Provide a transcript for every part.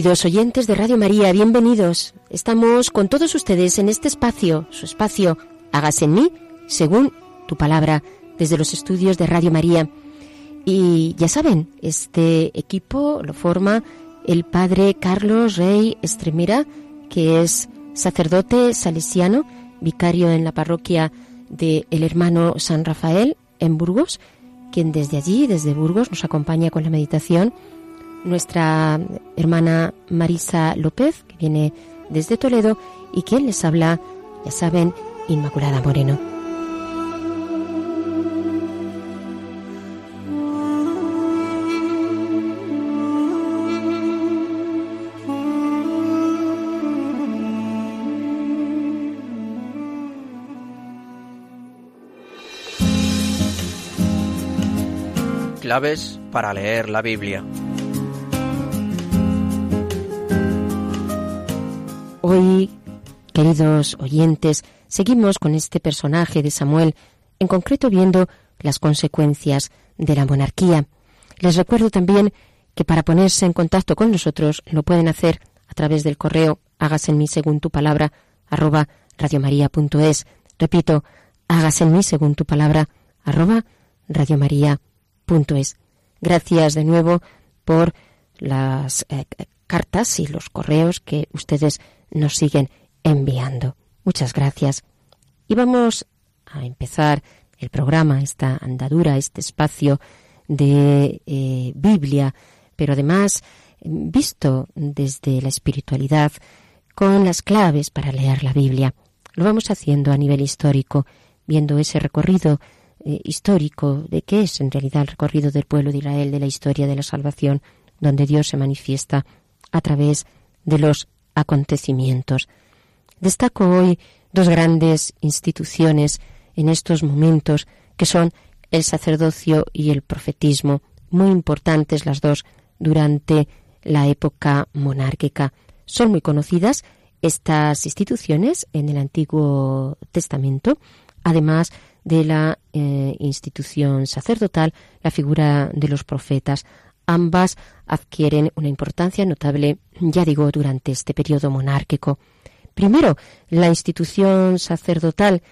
Queridos oyentes de Radio María, bienvenidos. Estamos con todos ustedes en este espacio, su espacio, hágase en mí, según tu palabra, desde los estudios de Radio María. Y ya saben, este equipo lo forma el padre Carlos Rey Estremera, que es sacerdote salesiano, vicario en la parroquia de el hermano San Rafael en Burgos, quien desde allí, desde Burgos, nos acompaña con la meditación nuestra hermana Marisa López, que viene desde Toledo, y quien les habla, ya saben, Inmaculada Moreno. Claves para leer la Biblia. Hoy, queridos oyentes, seguimos con este personaje de Samuel, en concreto viendo las consecuencias de la monarquía. Les recuerdo también que para ponerse en contacto con nosotros lo pueden hacer a través del correo hágase en mí según tu palabra arroba radiomaria.es. Repito, hágase en mí según tu palabra arroba radiomaria.es. Gracias de nuevo por las eh, cartas y los correos que ustedes nos siguen enviando. Muchas gracias. Y vamos a empezar el programa, esta andadura, este espacio de eh, Biblia, pero además visto desde la espiritualidad con las claves para leer la Biblia. Lo vamos haciendo a nivel histórico, viendo ese recorrido eh, histórico de qué es en realidad el recorrido del pueblo de Israel, de la historia de la salvación, donde Dios se manifiesta a través de los acontecimientos. Destaco hoy dos grandes instituciones en estos momentos que son el sacerdocio y el profetismo, muy importantes las dos durante la época monárquica. Son muy conocidas estas instituciones en el Antiguo Testamento, además de la eh, institución sacerdotal, la figura de los profetas. Ambas adquieren una importancia notable, ya digo, durante este periodo monárquico. Primero, la institución sacerdotal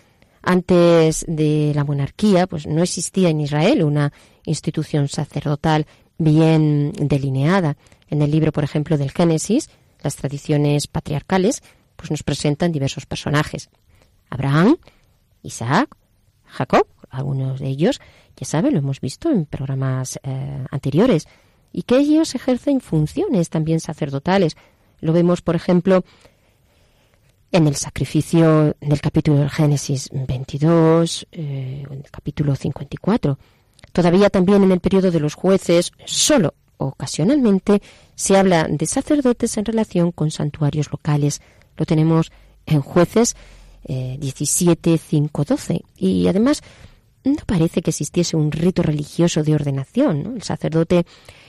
antes de la monarquía, pues no existía en Israel una institución sacerdotal bien delineada. En el libro, por ejemplo, del Génesis, las tradiciones patriarcales, pues nos presentan diversos personajes. Abraham, Isaac, Jacob, algunos de ellos, ya saben, lo hemos visto en programas eh, anteriores, y que ellos ejercen funciones también sacerdotales. Lo vemos, por ejemplo, en el sacrificio del capítulo del Génesis 22, eh, en el capítulo 54. Todavía también en el periodo de los jueces, solo ocasionalmente, se habla de sacerdotes en relación con santuarios locales. Lo tenemos en jueces eh, 17, 5, 12. Y además, no parece que existiese un rito religioso de ordenación. El sacerdote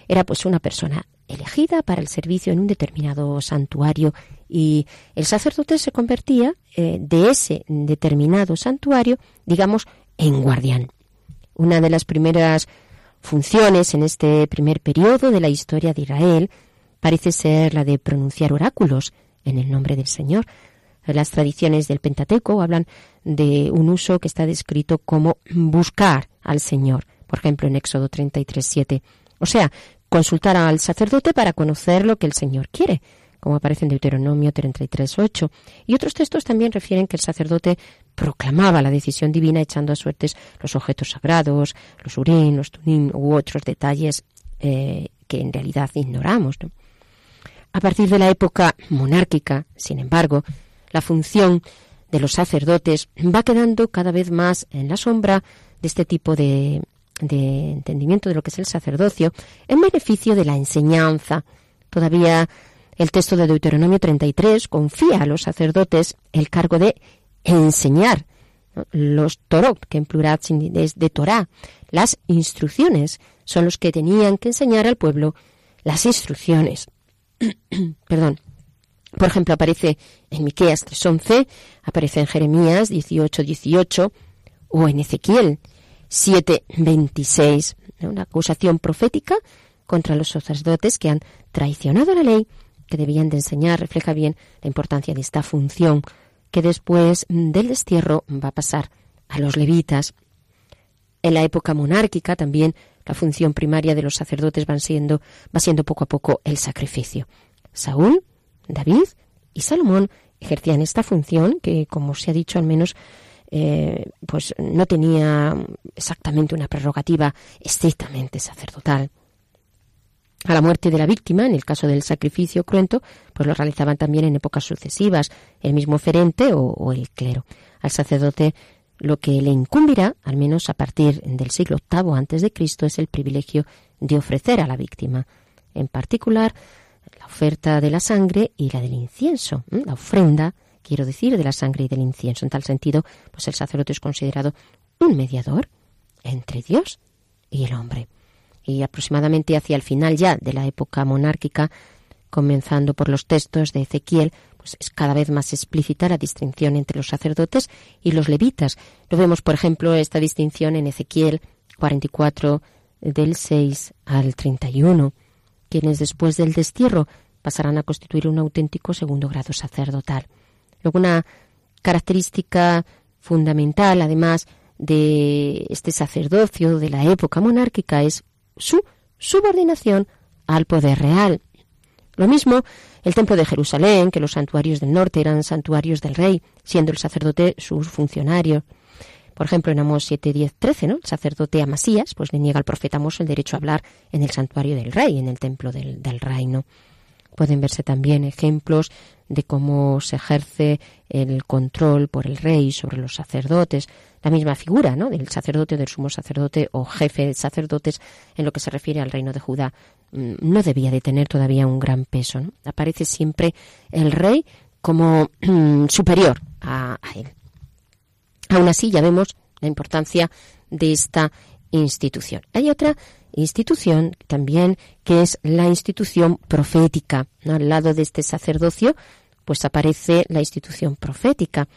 era pues una persona elegida para el servicio en un determinado santuario y el sacerdote se convertía eh, de ese determinado santuario, digamos, en guardián. Una de las primeras funciones en este primer periodo de la historia de Israel parece ser la de pronunciar oráculos en el nombre del Señor. Las tradiciones del Pentateuco hablan de un uso que está descrito como buscar al Señor, por ejemplo en Éxodo 33, 7. O sea, consultar al sacerdote para conocer lo que el Señor quiere, como aparece en Deuteronomio 33, 8. Y otros textos también refieren que el sacerdote proclamaba la decisión divina echando a suertes los objetos sagrados, los urín, los tunín u otros detalles eh, que en realidad ignoramos. A partir de la época monárquica, sin embargo, la función de los sacerdotes va quedando cada vez más en la sombra de este tipo de, de entendimiento de lo que es el sacerdocio en beneficio de la enseñanza. Todavía el texto de Deuteronomio 33 confía a los sacerdotes el cargo de enseñar los torot, que en plural es de Torah, las instrucciones, son los que tenían que enseñar al pueblo las instrucciones. Perdón. Por ejemplo, aparece en Miqueas 3.11, aparece en Jeremías 18.18 o en Ezequiel 7.26, una acusación profética contra los sacerdotes que han traicionado la ley que debían de enseñar, refleja bien la importancia de esta función que después del destierro va a pasar a los levitas. En la época monárquica también la función primaria de los sacerdotes siendo, va siendo poco a poco el sacrificio. Saúl, David y Salomón ejercían esta función que, como se ha dicho, al menos eh, pues no tenía exactamente una prerrogativa estrictamente sacerdotal. A la muerte de la víctima, en el caso del sacrificio cruento, pues lo realizaban también en épocas sucesivas, el mismo oferente o, el clero. Al sacerdote lo que le incumbirá, al menos a partir del siglo VIII antes de Cristo, es el privilegio de ofrecer a la víctima, en particular la oferta de la sangre y la del incienso, la ofrenda, quiero decir, de la sangre y del incienso. En tal sentido, pues el sacerdote es considerado un mediador entre Dios y el hombre y aproximadamente hacia el final ya de la época monárquica, comenzando por los textos de Ezequiel, pues es cada vez más explícita la distinción entre los sacerdotes y los levitas. Lo vemos, por ejemplo, esta distinción en Ezequiel 44 del 6 al 31, quienes después del destierro pasarán a constituir un auténtico segundo grado sacerdotal. Luego una característica fundamental, además, de este sacerdocio de la época monárquica es su subordinación al poder real. Lo mismo el templo de Jerusalén, que los santuarios del norte eran santuarios del rey, siendo el sacerdote su funcionario. Por ejemplo, en Amós 7, 10, 13, ¿no? El sacerdote Amasías, pues le niega al profeta Amós el derecho a hablar en el santuario del rey, en el templo del reino. Pueden verse también ejemplos de cómo se ejerce el control por el rey sobre los sacerdotes, la misma figura ¿no? del sacerdote, del sumo sacerdote o jefe de sacerdotes en lo que se refiere al reino de Judá mm, no debía de tener todavía un gran peso. Aparece siempre el rey como mm, superior a, a él. Aún así ya vemos la importancia de esta institución. Hay otra institución también que es la institución profética. Al lado de este sacerdocio, pues aparece la institución profética.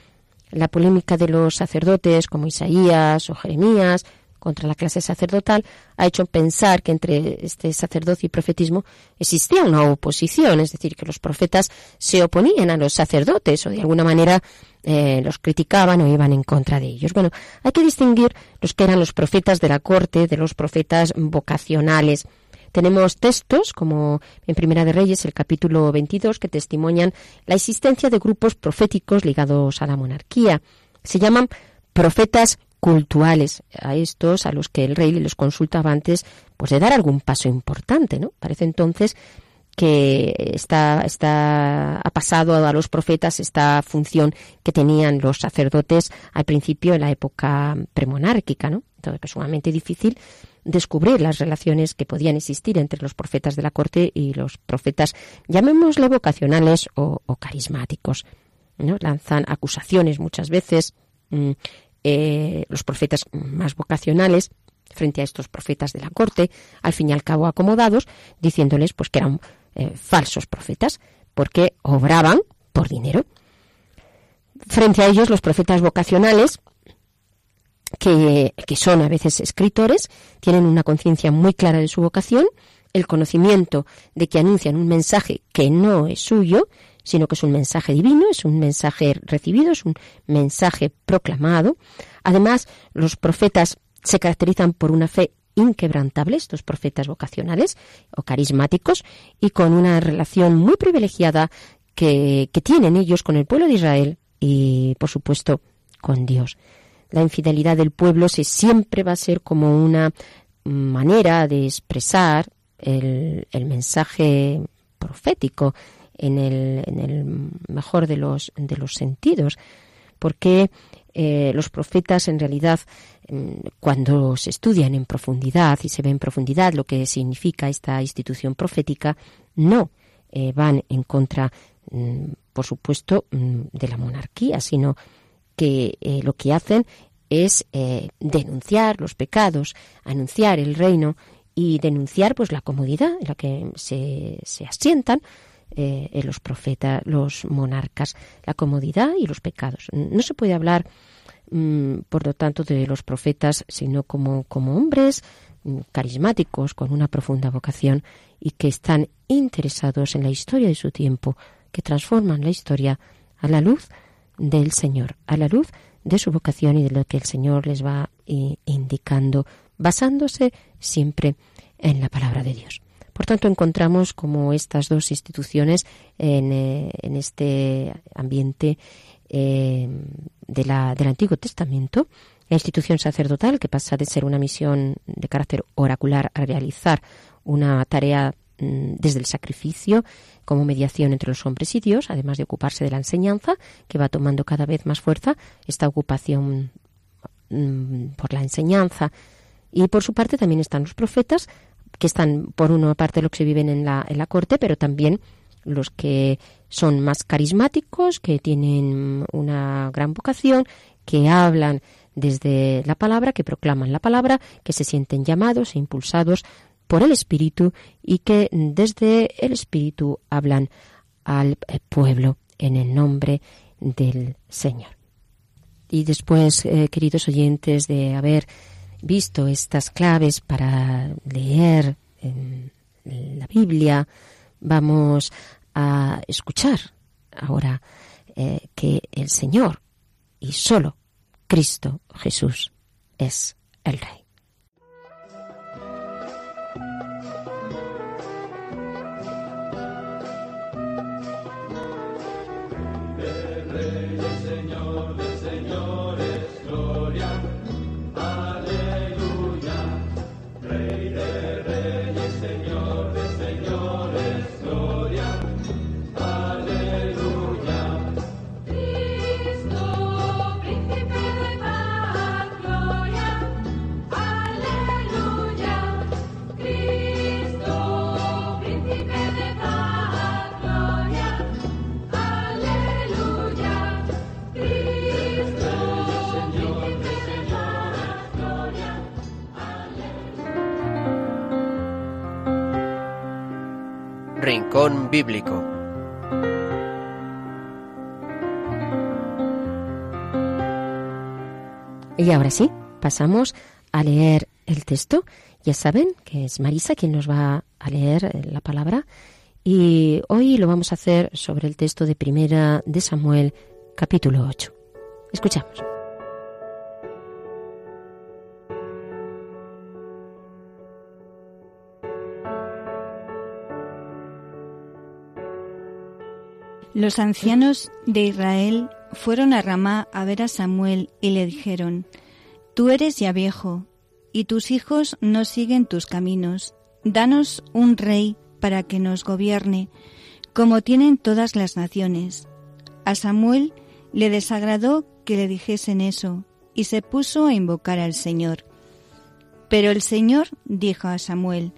La polémica de los sacerdotes como Isaías o Jeremías contra la clase sacerdotal ha hecho pensar que entre este sacerdocio y profetismo existía una oposición, es decir, que los profetas se oponían a los sacerdotes o de alguna manera eh, los criticaban o iban en contra de ellos. Bueno, hay que distinguir los que eran los profetas de la corte de los profetas vocacionales. Tenemos textos, como en Primera de Reyes, el capítulo 22, que testimonian la existencia de grupos proféticos ligados a la monarquía. Se llaman profetas cultuales a estos a los que el rey les consultaba antes pues de dar algún paso importante, ¿no? Parece entonces que está, está, ha pasado a los profetas esta función que tenían los sacerdotes al principio en la época premonárquica, ¿no? Entonces es sumamente difícil descubrir las relaciones que podían existir entre los profetas de la corte y los profetas, llamémosle vocacionales o, carismáticos. ¿no? Lanzan acusaciones muchas veces, mm, eh, los profetas más vocacionales frente a estos profetas de la corte, al fin y al cabo acomodados, diciéndoles pues que eran eh, falsos profetas, porque obraban por dinero. Frente a ellos, los profetas vocacionales, que, que son a veces escritores, tienen una conciencia muy clara de su vocación, el conocimiento de que anuncian un mensaje que no es suyo, sino que es un mensaje divino, es un mensaje recibido, es un mensaje proclamado. Además, los profetas se caracterizan por una fe inquebrantable, estos profetas vocacionales o carismáticos, y con una relación muy privilegiada que, que tienen ellos con el pueblo de Israel y, por supuesto, con Dios. La infidelidad del pueblo se siempre va a ser como una manera de expresar el, el mensaje profético en el, en el mejor de los, de los sentidos, porque eh, los profetas en realidad mm, cuando se estudian en profundidad y se ve en profundidad lo que significa esta institución profética, no eh, van en contra, mm, por supuesto, mm, de la monarquía, sino que eh, lo que hacen es denunciar los pecados, anunciar el reino y denunciar pues la comodidad en la que se, se asientan eh, los profetas, los monarcas, la comodidad y los pecados. No se puede hablar, mm, por lo tanto, de los profetas, sino como, como hombres mm, carismáticos, con una profunda vocación y que están interesados en la historia de su tiempo, que transforman la historia a la luz del Señor, a la luz de su vocación y de lo que el Señor les va eh, indicando, basándose siempre en la palabra de Dios. Por tanto, encontramos como estas dos instituciones en, eh, este ambiente eh, de la, del Antiguo Testamento, la institución sacerdotal, que pasa de ser una misión de carácter oracular a realizar una tarea mm, desde el sacrificio como mediación entre los hombres y Dios, además de ocuparse de la enseñanza, que va tomando cada vez más fuerza esta ocupación mm, por la enseñanza. Y por su parte también están los profetas, que están por una parte los que viven en la, en la corte, pero también los que son más carismáticos, que tienen una gran vocación, que hablan desde la palabra, que proclaman la palabra, que se sienten llamados e impulsados por el Espíritu y que desde el Espíritu hablan al pueblo en el nombre del Señor. Y después, eh, queridos oyentes, de haber visto estas claves para leer en la Biblia, vamos a escuchar ahora eh, que el Señor y solo Cristo Jesús es el Rey. Rincón Bíblico. Y ahora sí, pasamos a leer el texto. Ya saben que es Marisa quien nos va a leer la palabra. Y hoy lo vamos a hacer sobre el texto de Primera de Samuel, capítulo 8. Escuchamos. Los ancianos de Israel fueron a Ramá a ver a Samuel y le dijeron, Tú eres ya viejo, y tus hijos no siguen tus caminos. Danos un rey para que nos gobierne, como tienen todas las naciones. A Samuel le desagradó que le dijesen eso, y se puso a invocar al Señor. Pero el Señor dijo a Samuel,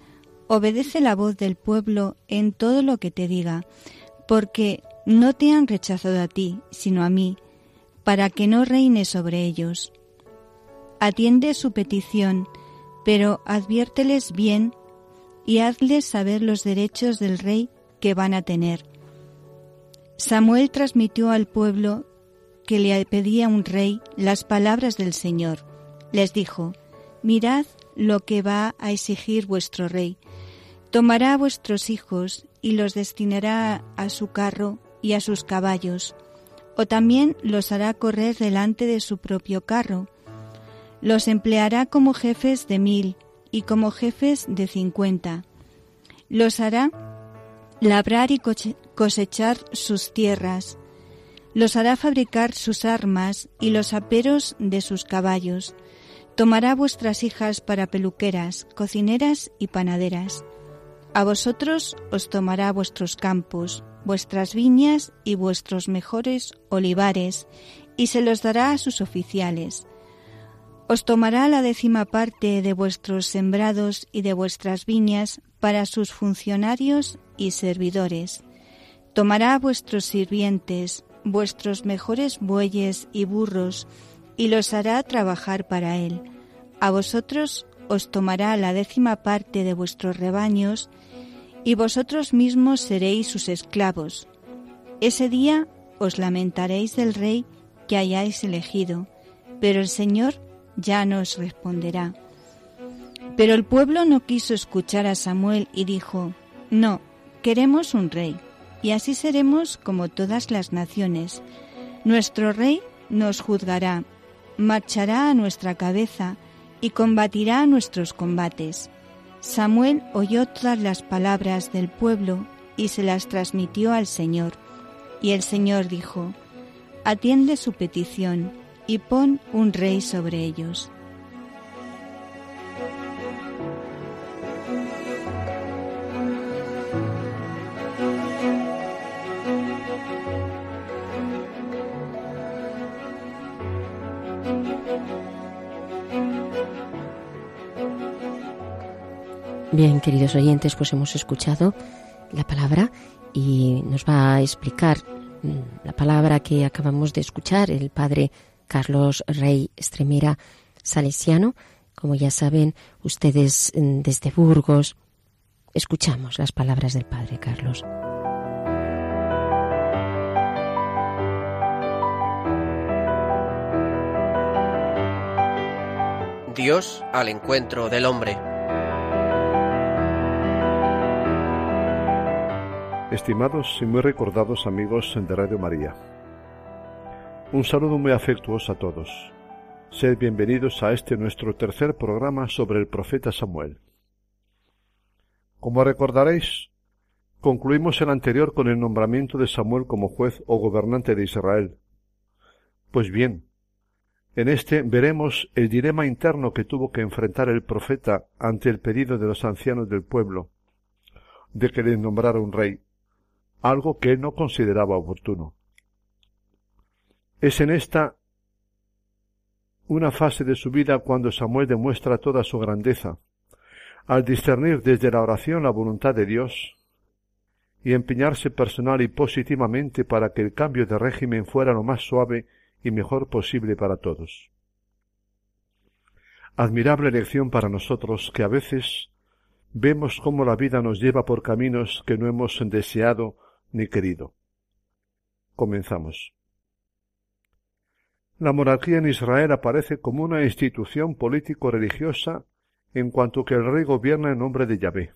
Obedece la voz del pueblo en todo lo que te diga, porque no te han rechazado a ti, sino a mí, para que no reine sobre ellos. Atiende su petición, pero adviérteles bien y hazles saber los derechos del rey que van a tener. Samuel transmitió al pueblo que le pedía un rey las palabras del Señor. Les dijo, Mirad lo que va a exigir vuestro rey. Tomará a vuestros hijos y los destinará a su carro y a sus caballos, o también los hará correr delante de su propio carro. Los empleará como jefes de mil y como jefes de cincuenta. Los hará labrar y cosechar sus tierras. Los hará fabricar sus armas y los aperos de sus caballos. Tomará vuestras hijas para peluqueras, cocineras y panaderas. A vosotros os tomará vuestros campos, vuestras viñas y vuestros mejores olivares, y se los dará a sus oficiales. Os tomará la décima parte de vuestros sembrados y de vuestras viñas para sus funcionarios y servidores. Tomará vuestros sirvientes, vuestros mejores bueyes y burros, y los hará trabajar para él. A vosotros os tomará la décima parte de vuestros rebaños, y vosotros mismos seréis sus esclavos. Ese día os lamentaréis del rey que hayáis elegido, pero el Señor ya no os responderá. Pero el pueblo no quiso escuchar a Samuel y dijo, No, queremos un rey, y así seremos como todas las naciones. Nuestro rey nos juzgará, marchará a nuestra cabeza y combatirá nuestros combates. Samuel oyó todas las palabras del pueblo y se las transmitió al Señor. Y el Señor dijo, Atiende su petición y pon un rey sobre ellos. Bien, queridos oyentes, pues hemos escuchado la palabra y nos va a explicar mm, la palabra que acabamos de escuchar el padre Carlos Rey Estremera Salesiano. Como ya saben ustedes mm, desde Burgos, escuchamos las palabras del padre Carlos. Dios al encuentro del hombre. Estimados y muy recordados amigos de Radio María, un saludo muy afectuoso a todos. Sed bienvenidos a este nuestro tercer programa sobre el profeta Samuel. Como recordaréis, concluimos el anterior con el nombramiento de Samuel como juez o gobernante de Israel. Pues bien, en este veremos el dilema interno que tuvo que enfrentar el profeta ante el pedido de los ancianos del pueblo de que le nombrara un rey algo que él no consideraba oportuno. Es en esta una fase de su vida cuando Samuel demuestra toda su grandeza, al discernir desde la oración la voluntad de Dios y empeñarse personal y positivamente para que el cambio de régimen fuera lo más suave y mejor posible para todos. Admirable lección para nosotros que a veces vemos cómo la vida nos lleva por caminos que no hemos deseado ni querido. Comenzamos. La monarquía en Israel aparece como una institución político-religiosa en cuanto que el rey gobierna en nombre de Yahvé.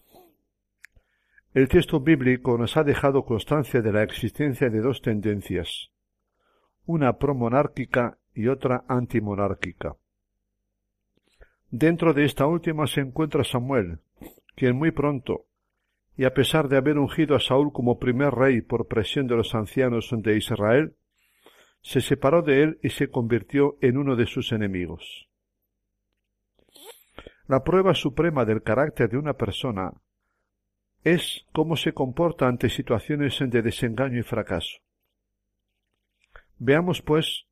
El texto bíblico nos ha dejado constancia de la existencia de dos tendencias, una promonárquica y otra antimonárquica. Dentro de esta última se encuentra Samuel, quien muy pronto, y a pesar de haber ungido a Saúl como primer rey por presión de los ancianos de Israel, se separó de él y se convirtió en uno de sus enemigos. La prueba suprema del carácter de una persona es cómo se comporta ante situaciones de desengaño y fracaso. Veamos, pues,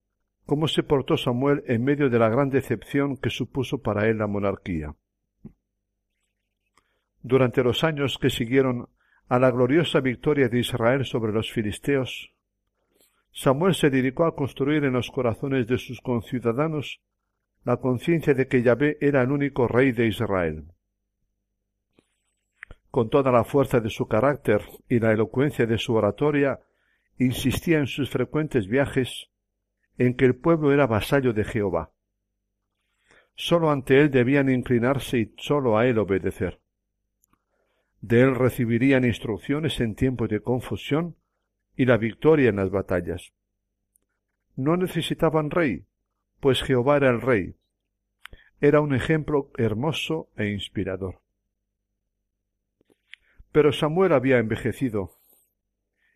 cómo se portó Samuel en medio de la gran decepción que supuso para él la monarquía. Durante los años que siguieron a la gloriosa victoria de Israel sobre los filisteos, Samuel se dedicó a construir en los corazones de sus conciudadanos la conciencia de que Yahvé era el único rey de Israel. Con toda la fuerza de su carácter y la elocuencia de su oratoria, insistía en sus frecuentes viajes en que el pueblo era vasallo de Jehová. Sólo ante él debían inclinarse y sólo a él obedecer. De él recibirían instrucciones en tiempos de confusión y la victoria en las batallas. No necesitaban rey, pues Jehová era el rey. Era un ejemplo hermoso e inspirador. Pero Samuel había envejecido,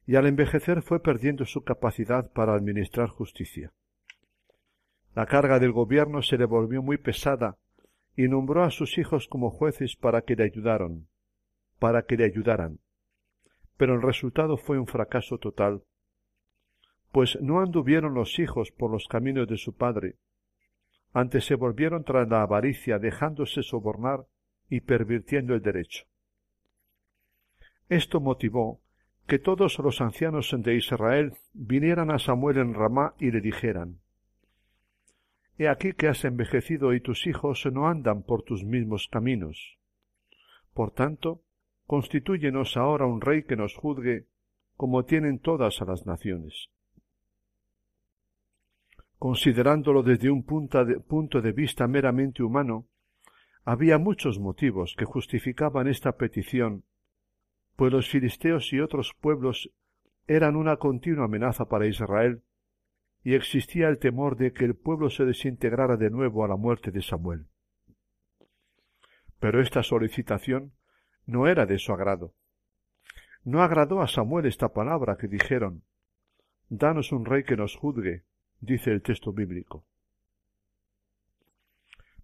y al envejecer fue perdiendo su capacidad para administrar justicia. La carga del gobierno se le volvió muy pesada y nombró a sus hijos como jueces para que le ayudaran, para que le ayudaran. Pero el resultado fue un fracaso total, pues no anduvieron los hijos por los caminos de su padre, antes se volvieron tras la avaricia, dejándose sobornar y pervirtiendo el derecho. Esto motivó que todos los ancianos de Israel vinieran a Samuel en Ramá y le dijeran He aquí que has envejecido y tus hijos no andan por tus mismos caminos. Por tanto, constitúyenos ahora un rey que nos juzgue como tienen todas a las naciones. Considerándolo desde un punto de, vista meramente humano, había muchos motivos que justificaban esta petición, pues los filisteos y otros pueblos eran una continua amenaza para Israel, y existía el temor de que el pueblo se desintegrara de nuevo a la muerte de Samuel. Pero esta solicitación no era de su agrado. No agradó a Samuel esta palabra que dijeron Danos un rey que nos juzgue, dice el texto bíblico.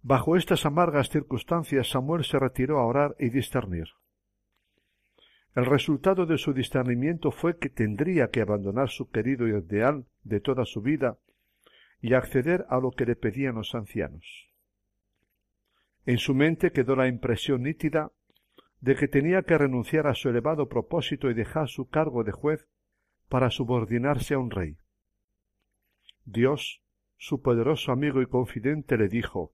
Bajo estas amargas circunstancias Samuel se retiró a orar y discernir. El resultado de su discernimiento fue que tendría que abandonar su querido ideal de toda su vida y acceder a lo que le pedían los ancianos. En su mente quedó la impresión nítida de que tenía que renunciar a su elevado propósito y dejar su cargo de juez para subordinarse a un rey. Dios, su poderoso amigo y confidente, le dijo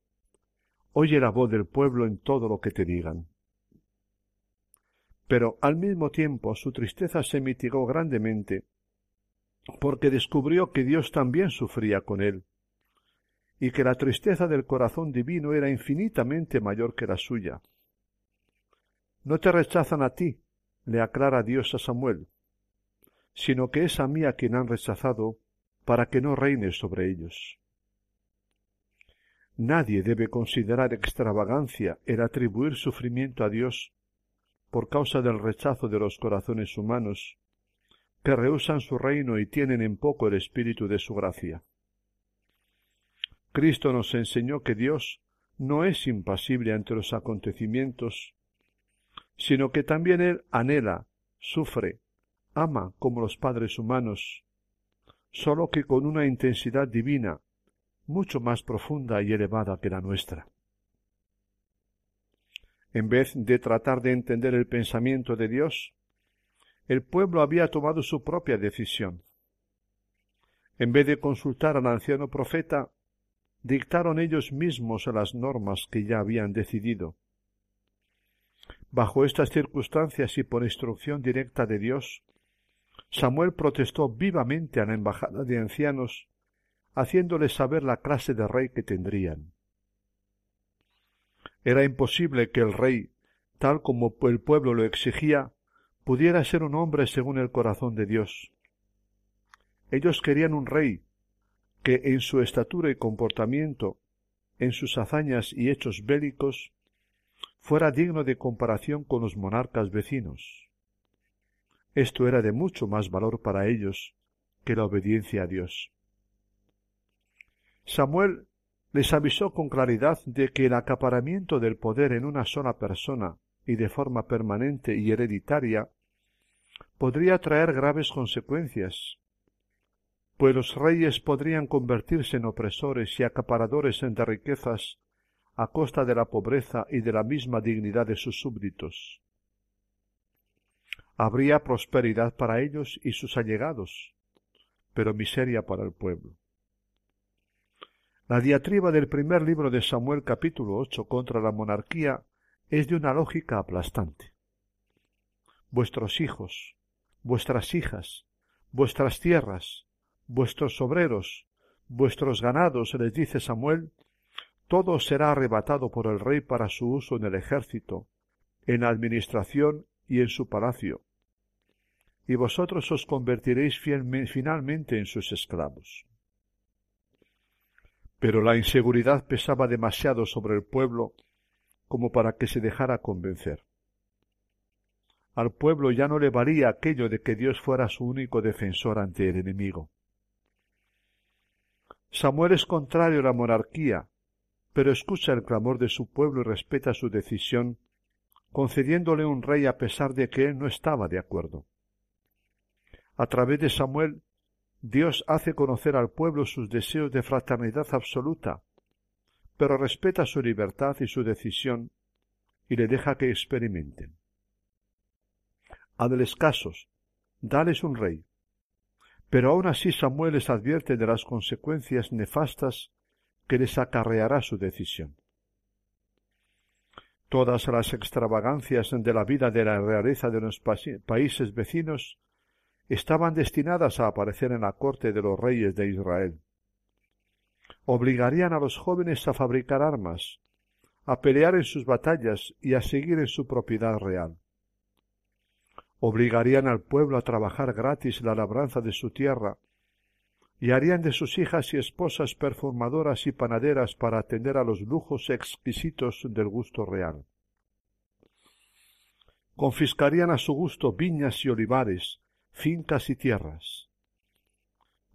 Oye la voz del pueblo en todo lo que te digan. Pero al mismo tiempo su tristeza se mitigó grandemente, porque descubrió que Dios también sufría con él, y que la tristeza del corazón divino era infinitamente mayor que la suya. No te rechazan a ti, le aclara Dios a Samuel, sino que es a mí a quien han rechazado para que no reine sobre ellos. Nadie debe considerar extravagancia el atribuir sufrimiento a Dios por causa del rechazo de los corazones humanos, que rehusan su reino y tienen en poco el espíritu de su gracia. Cristo nos enseñó que Dios no es impasible ante los acontecimientos, sino que también Él anhela, sufre, ama como los padres humanos, sólo que con una intensidad divina, mucho más profunda y elevada que la nuestra. En vez de tratar de entender el pensamiento de Dios, el pueblo había tomado su propia decisión. En vez de consultar al anciano profeta, dictaron ellos mismos las normas que ya habían decidido. Bajo estas circunstancias y por instrucción directa de Dios, Samuel protestó vivamente a la embajada de ancianos, haciéndoles saber la clase de rey que tendrían. Era imposible que el rey, tal como el pueblo lo exigía, pudiera ser un hombre según el corazón de Dios. Ellos querían un rey que en su estatura y comportamiento, en sus hazañas y hechos bélicos, fuera digno de comparación con los monarcas vecinos. Esto era de mucho más valor para ellos que la obediencia a Dios. Samuel les avisó con claridad de que el acaparamiento del poder en una sola persona y de forma permanente y hereditaria podría traer graves consecuencias, pues los reyes podrían convertirse en opresores y acaparadores de riquezas a costa de la pobreza y de la misma dignidad de sus súbditos habría prosperidad para ellos y sus allegados, pero miseria para el pueblo. La diatriba del primer libro de Samuel capítulo ocho contra la monarquía es de una lógica aplastante. Vuestros hijos, vuestras hijas, vuestras tierras, vuestros obreros, vuestros ganados, les dice Samuel, todo será arrebatado por el rey para su uso en el ejército, en la administración y en su palacio. y vosotros os convertiréis finalmente en sus esclavos. Pero la inseguridad pesaba demasiado sobre el pueblo como para que se dejara convencer. Al pueblo ya no le valía aquello de que Dios fuera su único defensor ante el enemigo. Samuel es contrario a la monarquía, pero escucha el clamor de su pueblo y respeta su decisión, concediéndole un rey a pesar de que él no estaba de acuerdo. A través de Samuel, Dios hace conocer al pueblo sus deseos de fraternidad absoluta, pero respeta su libertad y su decisión y le deja que experimenten. Hazles casos, dales un rey. Pero aún así Samuel les advierte de las consecuencias nefastas que les acarreará su decisión. Todas las extravagancias de la vida de la realeza de los países vecinos estaban destinadas a aparecer en la corte de los reyes de Israel. Obligarían a los jóvenes a fabricar armas, a pelear en sus batallas y a seguir en su propiedad real. Obligarían al pueblo a trabajar gratis la labranza de su tierra y harían de sus hijas y esposas perfumadoras y panaderas para atender a los lujos exquisitos del gusto real. Confiscarían a su gusto viñas y olivares, fincas y tierras.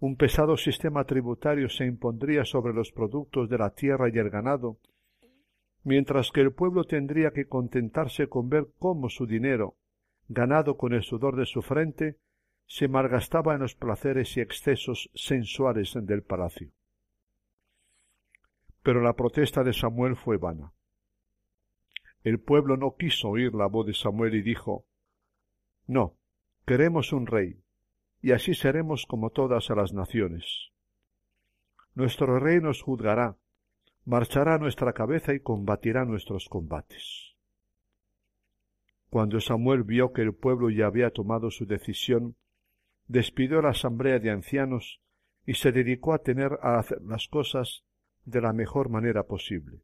Un pesado sistema tributario se impondría sobre los productos de la tierra y el ganado, mientras que el pueblo tendría que contentarse con ver cómo su dinero, ganado con el sudor de su frente, se malgastaba en los placeres y excesos sensuales del palacio. Pero la protesta de Samuel fue vana. El pueblo no quiso oír la voz de Samuel y dijo No, queremos un rey, y así seremos como todas las naciones. Nuestro rey nos juzgará, marchará a nuestra cabeza y combatirá nuestros combates. Cuando Samuel vio que el pueblo ya había tomado su decisión, despidió la asamblea de ancianos y se dedicó a tener a hacer las cosas de la mejor manera posible.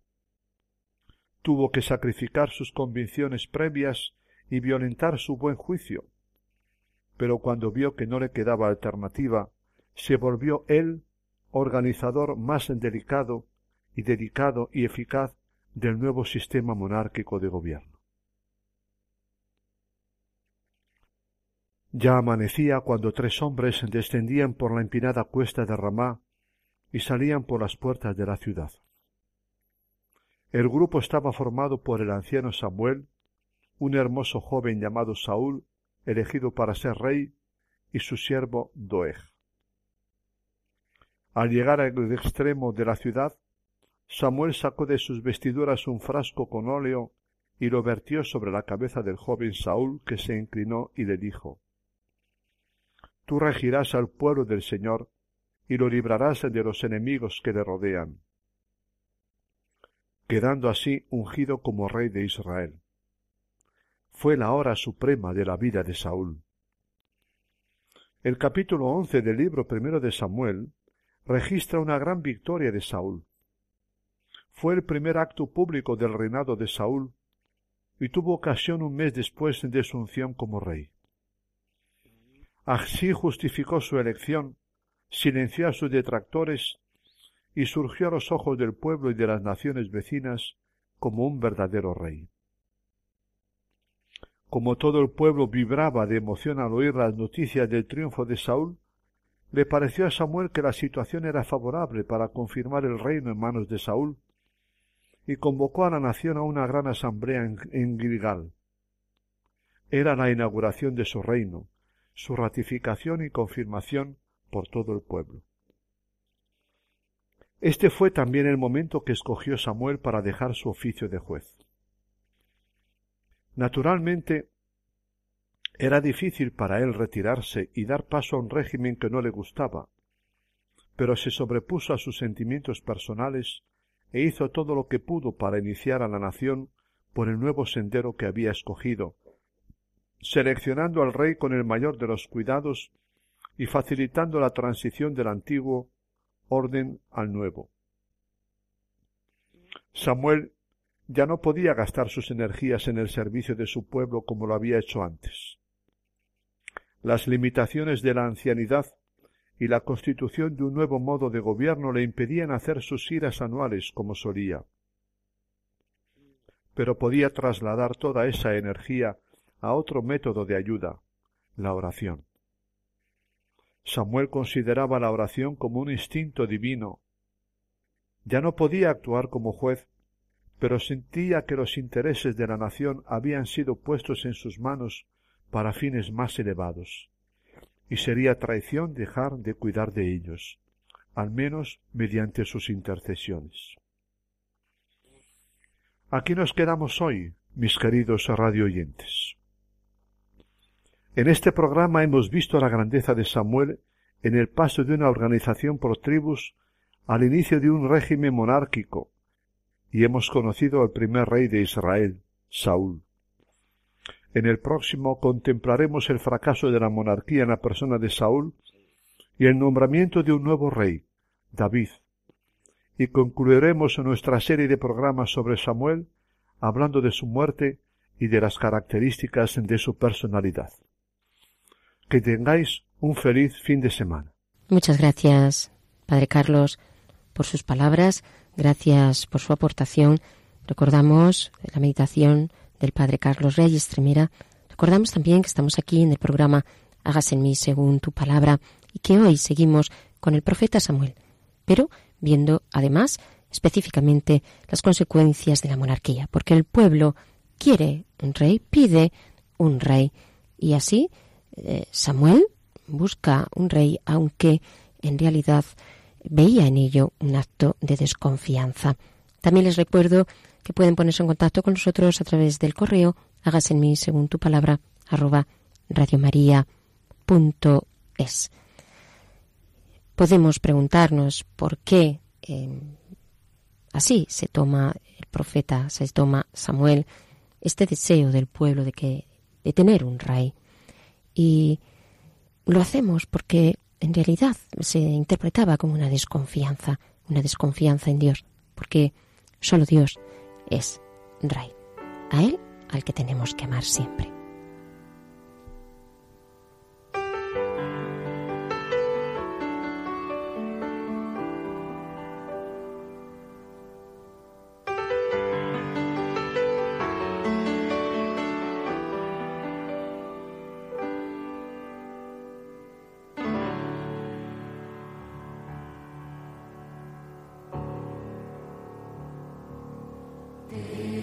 Tuvo que sacrificar sus convicciones previas y violentar su buen juicio, pero cuando vio que no le quedaba alternativa, se volvió él organizador más delicado y dedicado y eficaz del nuevo sistema monárquico de gobierno. Ya amanecía cuando tres hombres descendían por la empinada cuesta de Ramá y salían por las puertas de la ciudad. El grupo estaba formado por el anciano Samuel, un hermoso joven llamado Saúl, elegido para ser rey, y su siervo Doeg. Al llegar al extremo de la ciudad, Samuel sacó de sus vestiduras un frasco con óleo y lo vertió sobre la cabeza del joven Saúl, que se inclinó y le dijo Tú regirás al pueblo del Señor y lo librarás de los enemigos que le rodean, quedando así ungido como rey de Israel. Fue la hora suprema de la vida de Saúl. El capítulo once del libro primero de Samuel registra una gran victoria de Saúl fue el primer acto público del reinado de Saúl y tuvo ocasión un mes después de su unción como rey. Así justificó su elección, silenció a sus detractores y surgió a los ojos del pueblo y de las naciones vecinas como un verdadero rey. Como todo el pueblo vibraba de emoción al oír las noticias del triunfo de Saúl, le pareció a Samuel que la situación era favorable para confirmar el reino en manos de Saúl y convocó a la nación a una gran asamblea en, Gilgal. Era la inauguración de su reino, su ratificación y confirmación por todo el pueblo. Este fue también el momento que escogió Samuel para dejar su oficio de juez. Naturalmente, era difícil para él retirarse y dar paso a un régimen que no le gustaba, pero se sobrepuso a sus sentimientos personales e hizo todo lo que pudo para iniciar a la nación por el nuevo sendero que había escogido, seleccionando al rey con el mayor de los cuidados y facilitando la transición del antiguo orden al nuevo. Samuel ya no podía gastar sus energías en el servicio de su pueblo como lo había hecho antes. Las limitaciones de la ancianidad y la constitución de un nuevo modo de gobierno le impedían hacer sus iras anuales como solía. Pero podía trasladar toda esa energía a otro método de ayuda, la oración. Samuel consideraba la oración como un instinto divino. Ya no podía actuar como juez, pero sentía que los intereses de la nación habían sido puestos en sus manos para fines más elevados y sería traición dejar de cuidar de ellos, al menos mediante sus intercesiones. Aquí nos quedamos hoy, mis queridos radio oyentes. En este programa hemos visto la grandeza de Samuel en el paso de una organización por tribus al inicio de un régimen monárquico, y hemos conocido al primer rey de Israel, Saúl. En el próximo contemplaremos el fracaso de la monarquía en la persona de Saúl y el nombramiento de un nuevo rey, David. Y concluiremos nuestra serie de programas sobre Samuel hablando de su muerte y de las características de su personalidad. Que tengáis un feliz fin de semana. Muchas gracias, Padre Carlos, por sus palabras. Gracias por su aportación. Recordamos la meditación del Padre Carlos Reyes Tremera, recordamos también que estamos aquí en el programa Hágase en mí según tu palabra y que hoy seguimos con el profeta Samuel, pero viendo además específicamente las consecuencias de la monarquía, porque el pueblo quiere un rey, pide un rey, y así eh, Samuel busca un rey, aunque en realidad veía en ello un acto de desconfianza. También les recuerdo que pueden ponerse en contacto con nosotros a través del correo hágase en mí según tu palabra arroba radiomaria.es. Podemos preguntarnos por qué eh, así se toma el profeta, se toma Samuel, este deseo del pueblo de que de tener un rey. Y lo hacemos porque en realidad se interpretaba como una desconfianza, una desconfianza en Dios, porque solo Dios es Rey, a Él al que tenemos que amar siempre. Te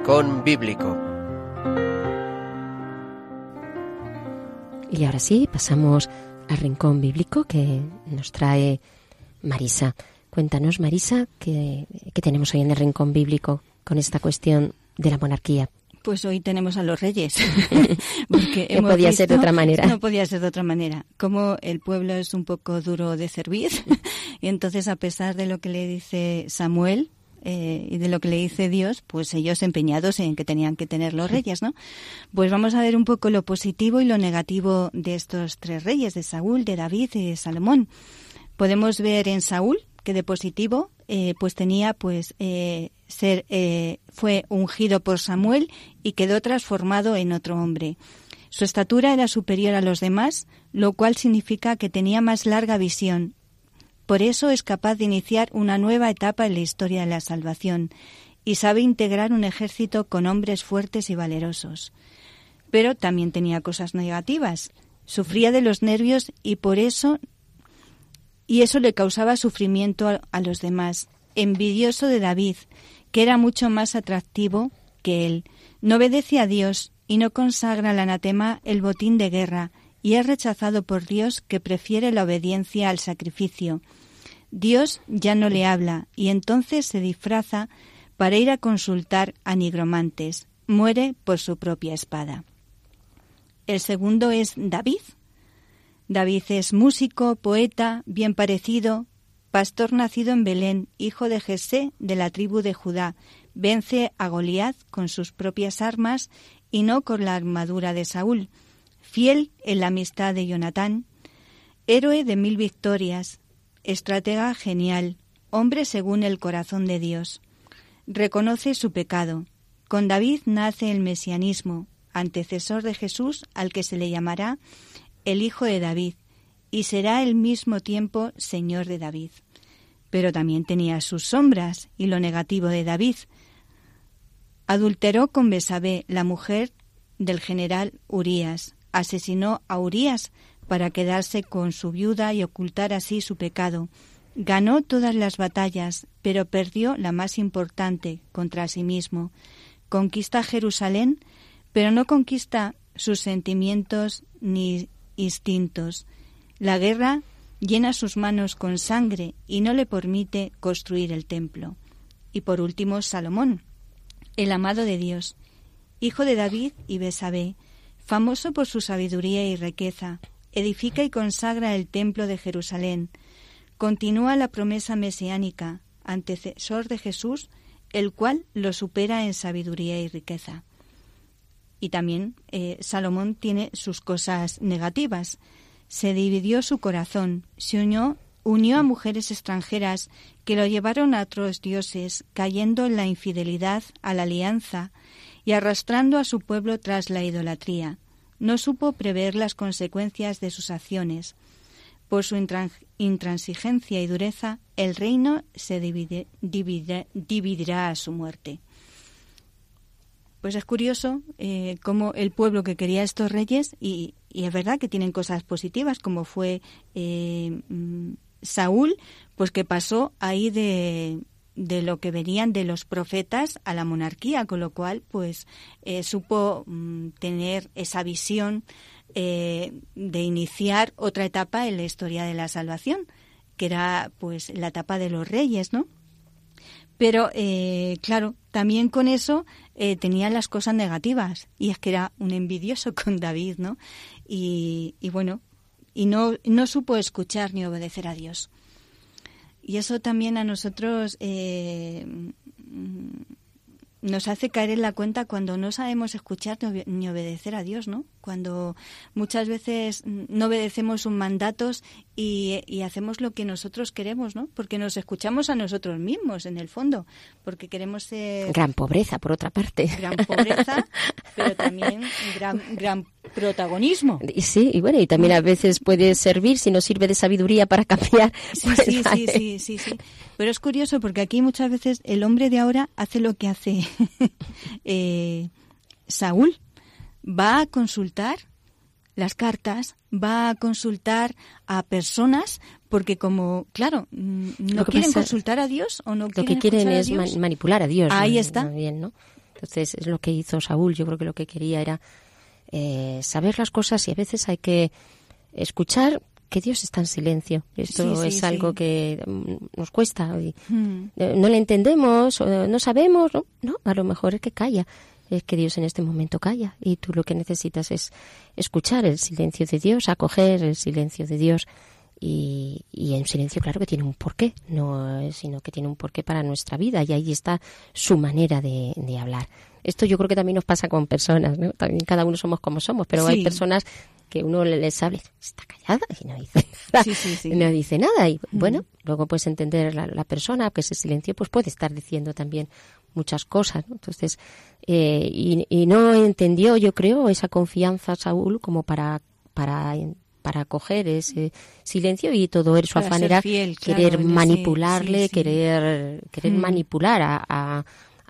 Rincón Bíblico. Y ahora sí, pasamos al rincón bíblico que nos trae Marisa. Cuéntanos, Marisa, ¿qué, qué tenemos hoy en el rincón bíblico con esta cuestión de la monarquía? Pues hoy tenemos a los reyes. Porque no podía ser de otra manera. No podía ser de otra manera. Como el pueblo es un poco duro de servir, y entonces a pesar de lo que le dice Samuel, eh, y de lo que le dice Dios, pues ellos empeñados en que tenían que tener los reyes, ¿no? Pues vamos a ver un poco lo positivo y lo negativo de estos tres reyes, de Saúl, de David y de Salomón. Podemos ver en Saúl que de positivo, eh, pues tenía, pues, eh, ser, fue ungido por Samuel y quedó transformado en otro hombre. Su estatura era superior a los demás, lo cual significa que tenía más larga visión por eso es capaz de iniciar una nueva etapa en la historia de la salvación y sabe integrar un ejército con hombres fuertes y valerosos. Pero también tenía cosas negativas. Sufría de los nervios y por eso y eso le causaba sufrimiento a, a los demás. Envidioso de David, que era mucho más atractivo que él. No obedece a Dios y no consagra al anatema el botín de guerra, y es rechazado por Dios que prefiere la obediencia al sacrificio. Dios ya no le habla y entonces se disfraza para ir a consultar a nigromantes. Muere por su propia espada. El segundo es David. David es músico, poeta, bien parecido, pastor nacido en Belén, hijo de Jesé de la tribu de Judá. Vence a Goliat con sus propias armas y no con la armadura de Saúl. Fiel en la amistad de Jonatán, héroe de mil victorias, estratega genial, hombre según el corazón de Dios. Reconoce su pecado. Con David nace el mesianismo, antecesor de Jesús al que se le llamará el Hijo de David, y será al mismo tiempo Señor de David. Pero también tenía sus sombras y lo negativo de David. Adulteró con Besabé, la mujer del general Urías. Asesinó a Urías para quedarse con su viuda y ocultar así su pecado. Ganó todas las batallas, pero perdió la más importante contra sí mismo. Conquista Jerusalén, pero no conquista sus sentimientos ni instintos. La guerra llena sus manos con sangre y no le permite construir el templo. Y por último, Salomón, el amado de Dios, hijo de David y Besabé, famoso por su sabiduría y riqueza, edifica y consagra el templo de Jerusalén. Continúa la promesa mesiánica, antecesor de Jesús, el cual lo supera en sabiduría y riqueza. Y también eh, Salomón tiene sus cosas negativas. Se dividió su corazón, se unió, unió a mujeres extranjeras que lo llevaron a otros dioses, cayendo en la infidelidad a la alianza y arrastrando a su pueblo tras la idolatría no supo prever las consecuencias de sus acciones. Por su intransigencia y dureza, el reino se dividirá a su muerte. Pues es curioso eh, cómo el pueblo que quería estos reyes, y, es verdad que tienen cosas positivas, como fue eh, mm, Saúl, pues que pasó ahí de, de lo que venían de los profetas a la monarquía, con lo cual pues eh, supo mm, tener esa visión eh, de iniciar otra etapa en la historia de la salvación, que era pues la etapa de los reyes, ¿no? Pero eh, claro, también con eso tenía las cosas negativas y es que era un envidioso con David, ¿no? Y, y bueno, y no, no supo escuchar ni obedecer a Dios. Y eso también a nosotros eh, nos hace caer en la cuenta cuando no sabemos escuchar ni obedecer a Dios, ¿no? Cuando muchas veces no obedecemos sus mandatos y, y, hacemos lo que nosotros queremos, ¿no? Porque nos escuchamos a nosotros mismos, en el fondo, porque queremos ser... Gran pobreza, por otra parte. Gran pobreza, pero también gran, gran protagonismo. Y sí, y bueno, y también a veces puede servir, si no sirve de sabiduría para cambiar. Sí, pues sí, sí, sí, sí, sí. Pero es curioso porque aquí muchas veces el hombre de ahora hace lo que hace eh, Saúl. Va a consultar las cartas, va a consultar a personas porque como, claro, mm, no quieren consultar a Dios o no lo que quieren es manipular a Dios. Ahí está. Bien, ¿no? Entonces es lo que hizo Saúl. Yo creo que lo que quería era eh, saber las cosas y a veces hay que escuchar que Dios está en silencio. Esto Sí, sí, es algo sí. que mm, nos cuesta. y, Mm. eh, no le entendemos, no sabemos, ¿no? No, a lo mejor es que calla. Es que Dios en este momento calla y tú lo que necesitas es escuchar el silencio de Dios, acoger el silencio de Dios y, y en silencio claro que tiene un porqué, no eh, sino que tiene un porqué para nuestra vida y ahí está su manera de, de hablar. Esto yo creo que también nos pasa con personas, ¿no? También cada uno somos como somos, pero hay personas que uno le- les habla, está callada y no dice nada, Sí, sí, sí. no dice nada y bueno, luego puedes entender la, la persona que ese silencio pues puede estar diciendo también muchas cosas, ¿no? entonces eh, y, y no entendió yo creo esa confianza Saúl como para para para coger ese silencio y todo eso Para afán era fiel, querer manipularle, sí, sí. querer querer Mm. manipular a, a,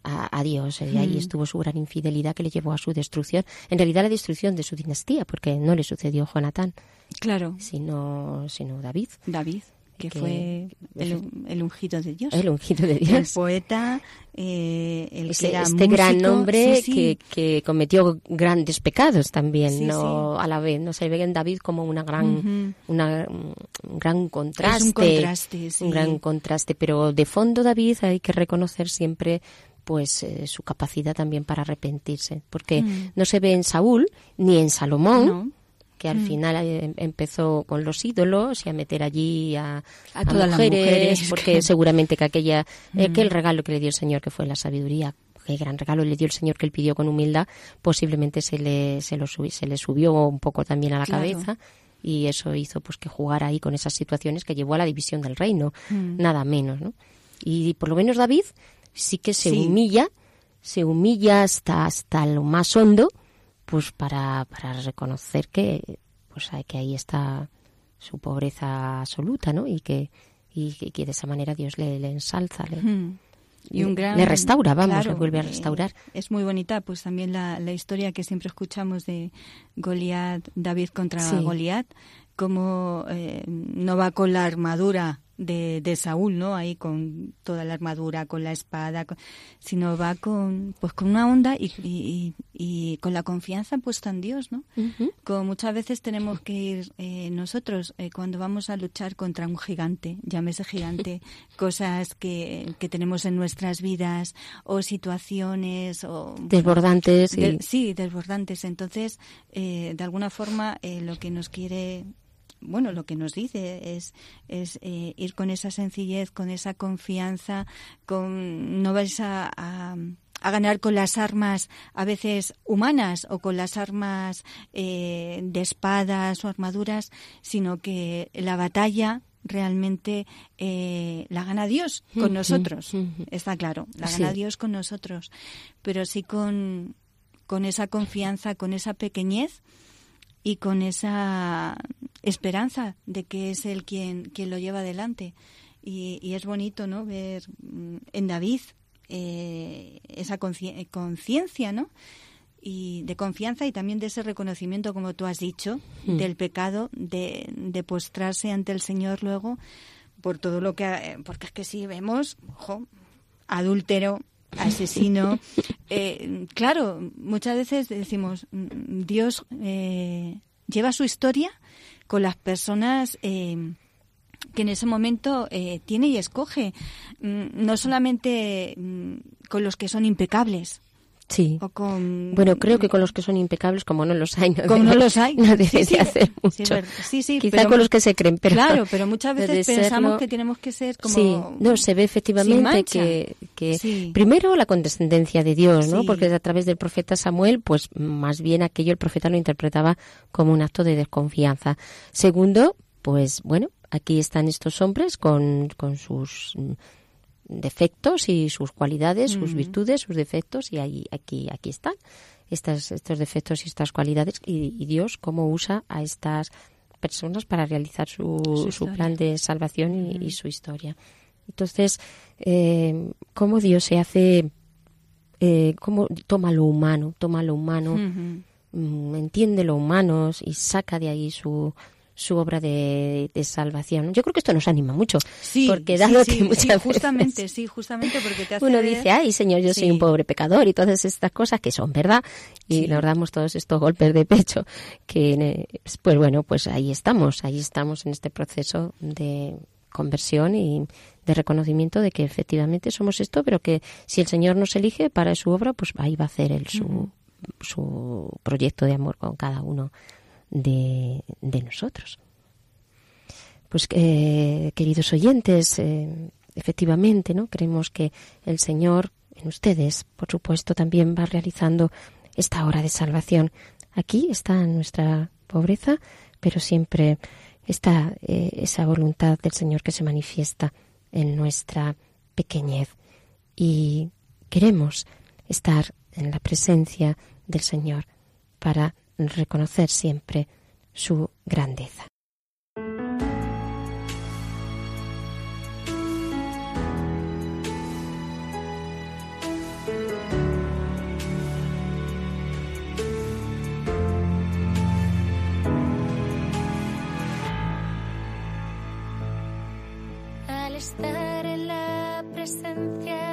a- a Dios. Y ahí Mm. estuvo su gran infidelidad que le llevó a su destrucción. En realidad la destrucción de su dinastía, porque no le sucedió Jonatán, Claro, sino, sino David, David, que, Que- fue el, el ungido de Dios. el ungido de El Dios. poeta, eh, el Ese- que era este gran hombre sí, sí. Que, que cometió grandes pecados también, Sí, no a la vez. No se ve en David como una gran, una, un gran contraste. Es un contraste, un gran contraste, pero de fondo David hay que reconocer siempre pues eh, su capacidad también para arrepentirse, porque Mm. no se ve en Saúl ni en Salomón, No. que al final eh, empezó con los ídolos y a meter allí a, A todas las mujeres, porque seguramente que aquella eh, Mm. que el regalo que le dio el Señor, que fue la sabiduría, qué gran regalo le dio el Señor que él pidió con humildad, posiblemente se le, se lo subi- se le subió un poco también a la Claro. cabeza y eso hizo pues que jugara ahí con esas situaciones que llevó a la división del reino, Mm. nada menos, ¿no? Y por lo menos David sí que se Sí. humilla, se humilla hasta hasta lo más hondo, pues para, para reconocer que pues hay que ahí está su pobreza absoluta, ¿no? Y que y que, que de esa manera Dios le, le ensalza, le, Mm. Y un gran, le restaura, vamos, claro, le vuelve a eh, restaurar. es muy bonita, pues también la, la historia que siempre escuchamos de Goliat, David contra Sí. Goliat, como eh, no va con la armadura de, de Saúl, ¿no? Ahí con toda la armadura, con la espada, con- sino va con, pues con una onda y, y, y con la confianza puesta en Dios, ¿no? Como muchas veces tenemos que ir eh, nosotros eh, cuando vamos a luchar contra un gigante, llámese gigante, cosas que, que tenemos en nuestras vidas o situaciones o Desbordantes y- de- sí, desbordantes. Entonces, eh, de alguna forma, eh, lo que nos quiere, bueno, lo que nos dice es, es eh, ir con esa sencillez, con esa confianza, con no vais a, a- a ganar con las armas a veces humanas o con las armas eh, de espadas o armaduras, sino que la batalla realmente eh, la gana Dios con Ujú, nosotros. ujú. Está claro, la Sí. gana Dios con nosotros, pero sí con, con esa confianza, con esa pequeñez y con esa esperanza de que es Él quien, quien lo lleva adelante. Y, y es bonito ¿no? ver mm, en David eh, esa eh, conciencia, ¿no? y de confianza y también de ese reconocimiento, como tú has dicho, Mm. del pecado, de, de postrarse ante el Señor luego por todo lo que... eh, Porque es que si vemos, ojo, adúltero, asesino, eh, claro, muchas veces decimos, mm, Dios eh, lleva su historia con las personas... eh, que en ese momento eh, tiene y escoge, mm, no solamente mm, con los que son impecables, Sí. o con Bueno, creo que con los que son impecables, como no los hay, no, como no debe- los hay no Sí, debería sí, hacer sí, mucho. sí, sí, Quizá pero- con los que se creen, pero claro pero muchas veces pensamos serlo- que tenemos que ser como Sí, no, se ve efectivamente que, que Sí. primero la condescendencia de Dios, ¿no? Sí. Porque a través del profeta Samuel, pues más bien aquello el profeta lo interpretaba como un acto de desconfianza. Segundo, pues bueno, aquí están estos hombres con, con sus defectos y sus cualidades, sus virtudes, sus defectos y ahí, aquí, aquí están estas, estos defectos y estas cualidades y, y Dios cómo usa a estas personas para realizar su, Su plan de salvación y, y su historia. Entonces, eh, cómo Dios se hace, eh, cómo toma lo humano, toma lo humano, mm, entiende lo humano y saca de ahí su, su obra de, de salvación. Yo creo que esto nos anima mucho, Sí, porque sí, dado sí, que muchas sí, justamente, veces sí, justamente porque te hace uno ver- dice, ay, Señor, yo soy un pobre pecador y todas estas cosas que son verdad y nos damos todos estos golpes de pecho que, pues bueno, pues ahí estamos, ahí estamos en este proceso de conversión y de reconocimiento de que efectivamente somos esto, pero que si el Señor nos elige para su obra, pues ahí va a hacer él su, su proyecto de amor con cada uno de, nosotros. Pues eh, queridos oyentes, eh, efectivamente, ¿no? Creemos que el Señor en ustedes, por supuesto, también va realizando esta hora de salvación. Aquí está nuestra pobreza, pero siempre está eh, esa voluntad del Señor que se manifiesta en nuestra pequeñez. Y queremos estar en la presencia del Señor para reconocer siempre su grandeza. Al estar en la presencia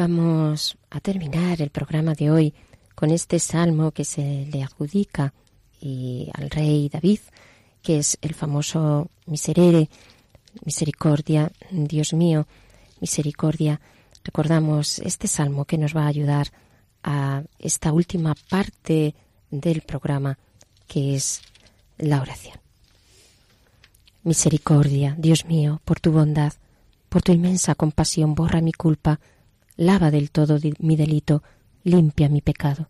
vamos a terminar el programa de hoy con este salmo que se le adjudica y al rey David, que es el famoso miserere, misericordia, Dios mío, misericordia. Recordamos este salmo que nos va a ayudar a esta última parte del programa, que es la oración. Misericordia, Dios mío, por tu bondad, por tu inmensa compasión, borra mi culpa, lava del todo mi delito, limpia mi pecado.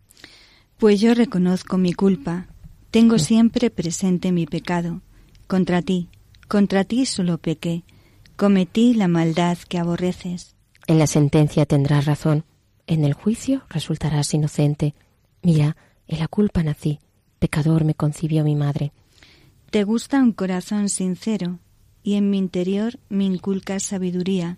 Pues yo reconozco mi culpa, tengo siempre presente mi pecado. Contra ti, contra ti solo pequé, cometí la maldad que aborreces. En la sentencia tendrás razón, en el juicio resultarás inocente. Mira, en la culpa nací, pecador me concibió mi madre. Te gusta un corazón sincero, y en mi interior me inculcas sabiduría.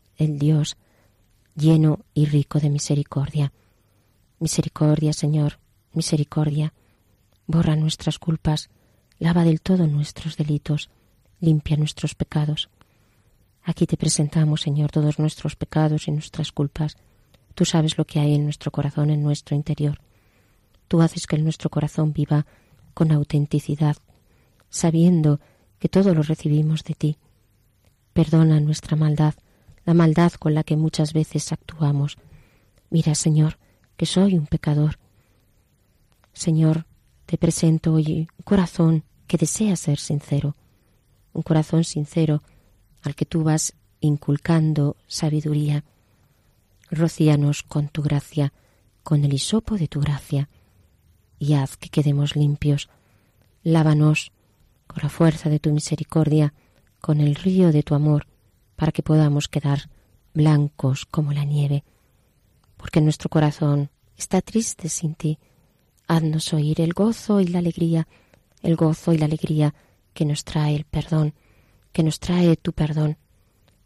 el Dios lleno y rico de misericordia. Misericordia, Señor, misericordia. Borra nuestras culpas, lava del todo nuestros delitos, limpia nuestros pecados. Aquí te presentamos, Señor, todos nuestros pecados y nuestras culpas. Tú sabes lo que hay en nuestro corazón, en nuestro interior. Tú haces que nuestro corazón viva con autenticidad, sabiendo que todo lo recibimos de ti. Perdona nuestra maldad, la maldad con la que muchas veces actuamos. Mira, Señor, que soy un pecador. Señor, te presento hoy un corazón que desea ser sincero, un corazón sincero al que tú vas inculcando sabiduría. Rocíanos con tu gracia, con el hisopo de tu gracia, y haz que quedemos limpios. Lávanos con la fuerza de tu misericordia, con el río de tu amor, para que podamos quedar blancos como la nieve. Porque nuestro corazón está triste sin ti. Haznos oír el gozo y la alegría, el gozo y la alegría que nos trae el perdón, que nos trae tu perdón.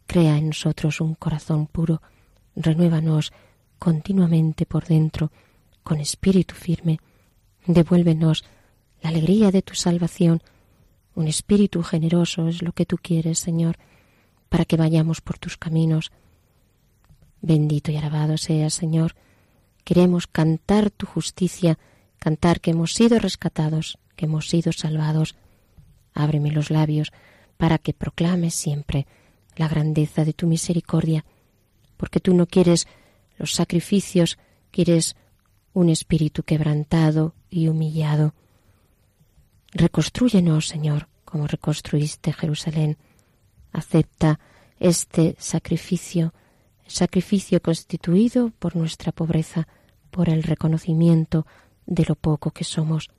Crea en nosotros un corazón puro, renuévanos continuamente por dentro, con espíritu firme. Devuélvenos la alegría de tu salvación. Un espíritu generoso es lo que tú quieres, Señor, para que vayamos por tus caminos. Bendito y alabado seas, Señor. Queremos cantar tu justicia, cantar que hemos sido rescatados, que hemos sido salvados. Ábreme los labios para que proclame siempre la grandeza de tu misericordia, porque tú no quieres los sacrificios, quieres un espíritu quebrantado y humillado. Reconstruyenos, Señor, como reconstruiste Jerusalén. Acepta este sacrificio, sacrificio constituido por nuestra pobreza, por el reconocimiento de lo poco que somos,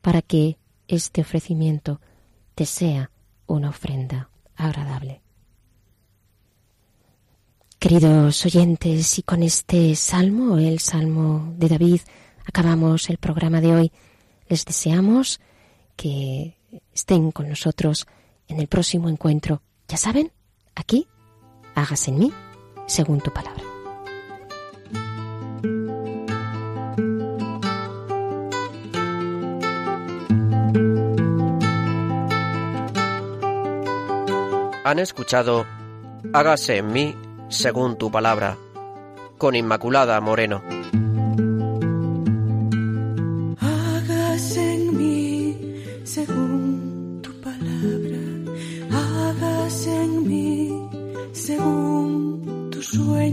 para que este ofrecimiento te sea una ofrenda agradable. Queridos oyentes, y con este salmo, el salmo de David, acabamos el programa de hoy. Les deseamos que estén con nosotros en el próximo encuentro. Ya saben, aquí, hágase en mí según tu palabra. Han escuchado Hágase en mí según tu palabra, con Inmaculada Moreno.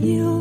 Tu